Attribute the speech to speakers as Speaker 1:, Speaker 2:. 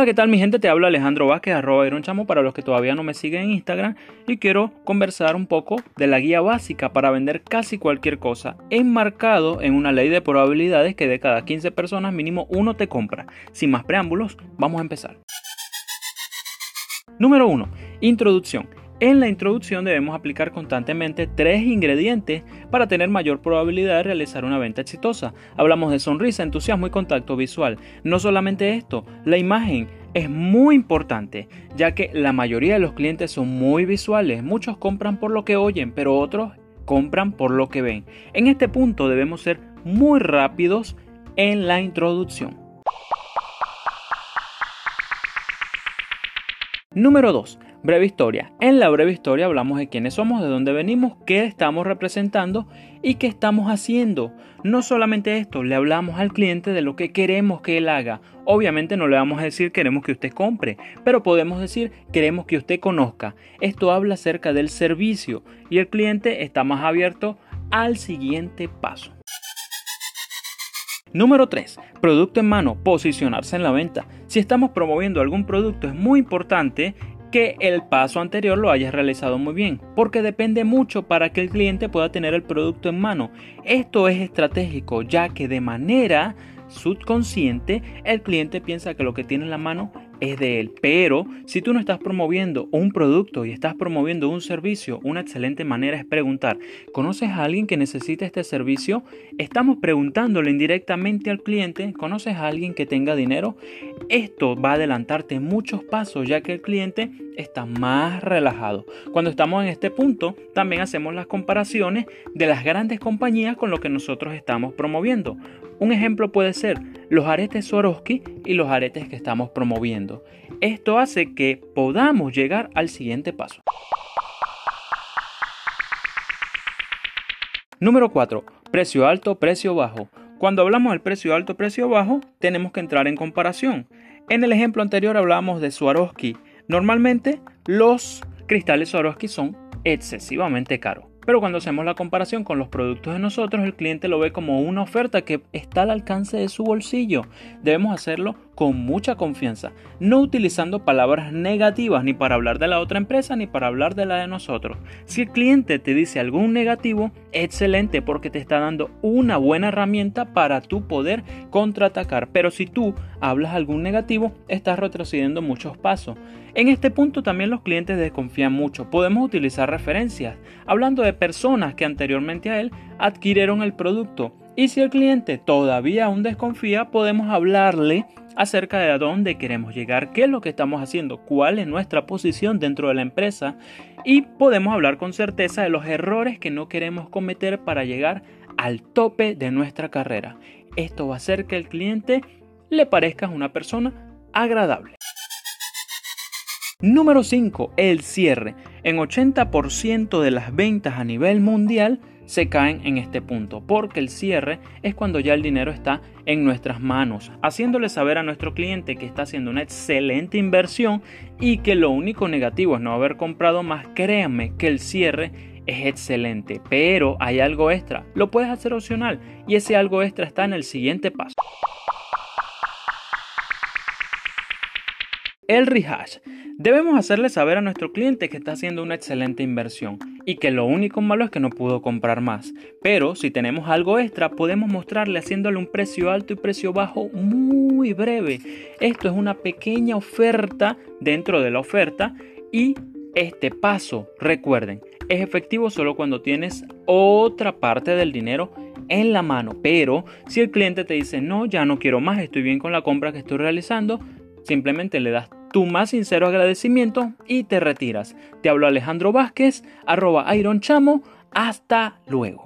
Speaker 1: Hola, ¿qué tal mi gente? Te habla Alejandro Vázquez, arroba Iron Chamo para los que todavía no me siguen en Instagram y quiero conversar un poco de la guía básica para vender casi cualquier cosa, enmarcado en una ley de probabilidades que de cada 15 personas mínimo uno te compra. Sin más preámbulos, vamos a empezar. Número 1. Introducción. En la introducción debemos aplicar constantemente tres ingredientes para tener mayor probabilidad de realizar una venta exitosa. Hablamos de sonrisa, entusiasmo y contacto visual. No solamente esto, la imagen es muy importante, ya que la mayoría de los clientes son muy visuales. Muchos compran por lo que oyen, pero otros compran por lo que ven. En este punto debemos ser muy rápidos en la introducción. Número 2. Breve historia. En la breve historia hablamos de quiénes somos, de dónde venimos, qué estamos representando y qué estamos haciendo. No solamente esto, le hablamos al cliente de lo que queremos que él haga. Obviamente no le vamos a decir queremos que usted compre, pero podemos decir queremos que usted conozca. Esto habla acerca del servicio y el cliente está más abierto al siguiente paso. Número 3. Producto en mano, posicionarse en la venta. Si estamos promoviendo algún producto es muy importante que el paso anterior lo hayas realizado muy bien, porque depende mucho para que el cliente pueda tener el producto en mano. Esto es estratégico, ya que de manera subconsciente el cliente piensa que lo que tiene en la mano es de él. Pero si tú no estás promoviendo un producto y estás promoviendo un servicio, una excelente manera es preguntar, ¿conoces a alguien que necesite este servicio? Estamos preguntándole indirectamente al cliente, ¿conoces a alguien que tenga dinero? Esto va a adelantarte muchos pasos ya que el cliente está más relajado. Cuando estamos en este punto, también hacemos las comparaciones de las grandes compañías con lo que nosotros estamos promoviendo. Un ejemplo puede ser los aretes Swarovski y los aretes que estamos promoviendo. Esto hace que podamos llegar al siguiente paso. Número 4. Precio alto, precio bajo. Cuando hablamos del precio alto, precio bajo, tenemos que entrar en comparación. En el ejemplo anterior hablamos de Swarovski. Normalmente los cristales Swarovski son excesivamente caros. Pero cuando hacemos la comparación con los productos de nosotros, el cliente lo ve como una oferta que está al alcance de su bolsillo. Debemos hacerlo con mucha confianza, no utilizando palabras negativas ni para hablar de la otra empresa ni para hablar de la de nosotros. Si el cliente te dice algún negativo, excelente porque te está dando una buena herramienta para tu poder contraatacar. Pero si tú hablas algún negativo, estás retrocediendo muchos pasos. En este punto también los clientes desconfían mucho. Podemos utilizar referencias, hablando personas que anteriormente a él adquirieron el producto. Y si el cliente todavía aún desconfía, podemos hablarle acerca de a dónde queremos llegar, qué es lo que estamos haciendo, cuál es nuestra posición dentro de la empresa y podemos hablar con certeza de los errores que no queremos cometer para llegar al tope de nuestra carrera. Esto va a hacer que el cliente le parezca una persona agradable. Número 5. El cierre. En 80% de las ventas a nivel mundial se caen en este punto, porque el cierre es cuando ya el dinero está en nuestras manos, haciéndole saber a nuestro cliente que está haciendo una excelente inversión y que lo único negativo es no haber comprado más. Créanme que el cierre es excelente, pero hay algo extra. Lo puedes hacer opcional y ese algo extra está en el siguiente paso. El rehash. Debemos hacerle saber a nuestro cliente que está haciendo una excelente inversión y que lo único malo es que no pudo comprar más. Pero si tenemos algo extra, podemos mostrarle haciéndole un precio alto y precio bajo muy breve. Esto es una pequeña oferta dentro de la oferta y este paso, recuerden, es efectivo solo cuando tienes otra parte del dinero en la mano. Pero si el cliente te dice, no, ya no quiero más, estoy bien con la compra que estoy realizando, simplemente le das tu más sincero agradecimiento y te retiras. Te hablo Alejandro Vázquez, arroba Iron Chamo. Hasta luego.